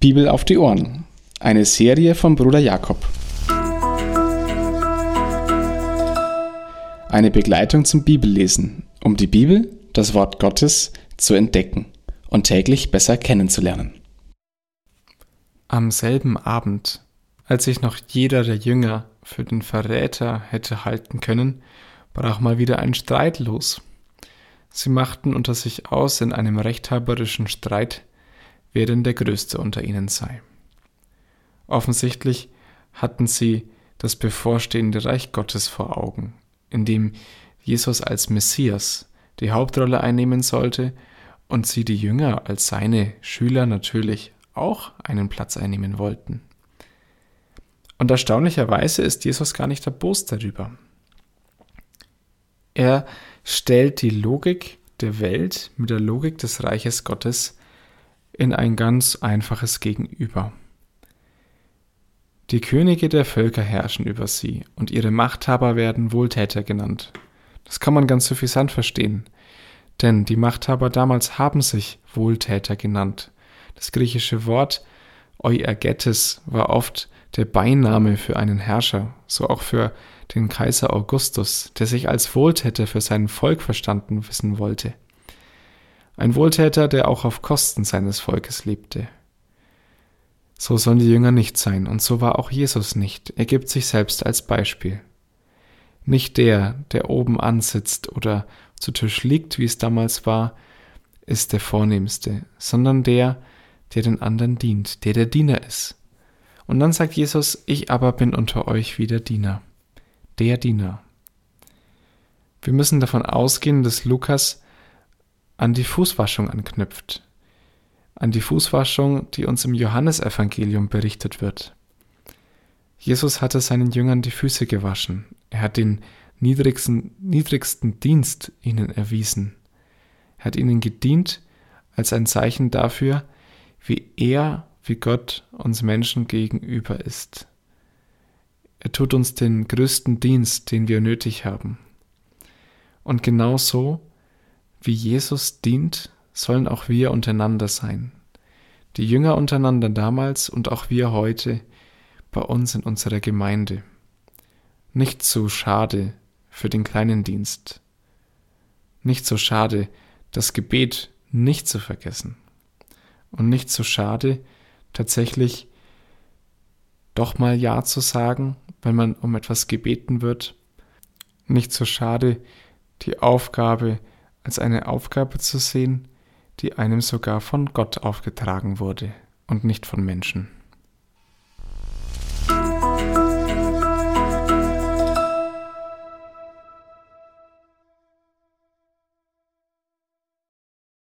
Bibel auf die Ohren. Eine Serie von Bruder Jakob. Eine Begleitung zum Bibellesen, um die Bibel, das Wort Gottes, zu entdecken und täglich besser kennenzulernen. Am selben Abend, als sich noch jeder der Jünger für den Verräter hätte halten können, brach mal wieder ein Streit los. Sie machten unter sich aus in einem rechthaberischen Streit, wer denn der Größte unter ihnen sei. Offensichtlich hatten sie das bevorstehende Reich Gottes vor Augen, in dem Jesus als Messias die Hauptrolle einnehmen sollte und sie die Jünger als seine Schüler natürlich auch einen Platz einnehmen wollten. Und erstaunlicherweise ist Jesus gar nicht erbost darüber. Er stellt die Logik der Welt mit der Logik des Reiches Gottes in ein ganz einfaches Gegenüber. Die Könige der Völker herrschen über sie und ihre Machthaber werden Wohltäter genannt. Das kann man ganz suffisant verstehen, denn die Machthaber damals haben sich Wohltäter genannt. Das griechische Wort Euergetes war oft der Beiname für einen Herrscher, so auch für den Kaiser Augustus, der sich als Wohltäter für sein Volk verstanden wissen wollte. Ein Wohltäter, der auch auf Kosten seines Volkes lebte. So sollen die Jünger nicht sein, und so war auch Jesus nicht. Er gibt sich selbst als Beispiel. Nicht der, der oben ansitzt oder zu Tisch liegt, wie es damals war, ist der Vornehmste, sondern der, der den anderen dient, der der Diener ist. Und dann sagt Jesus, ich aber bin unter euch wie der Diener. Der Diener. Wir müssen davon ausgehen, dass Lukas an die Fußwaschung anknüpft. An die Fußwaschung, die uns im Johannesevangelium berichtet wird. Jesus hatte seinen Jüngern die Füße gewaschen. Er hat den niedrigsten, niedrigsten Dienst ihnen erwiesen. Er hat ihnen gedient als ein Zeichen dafür, wie er, wie Gott uns Menschen gegenüber ist. Er tut uns den größten Dienst, den wir nötig haben. Und genau so, wie Jesus dient, sollen auch wir untereinander sein. Die Jünger untereinander damals und auch wir heute bei uns in unserer Gemeinde. Nicht so schade für den kleinen Dienst. Nicht so schade, das Gebet nicht zu vergessen. Und nicht so schade, tatsächlich doch mal Ja zu sagen, wenn man um etwas gebeten wird. Nicht so schade, die Aufgabe als eine Aufgabe zu sehen, die einem sogar von Gott aufgetragen wurde und nicht von Menschen.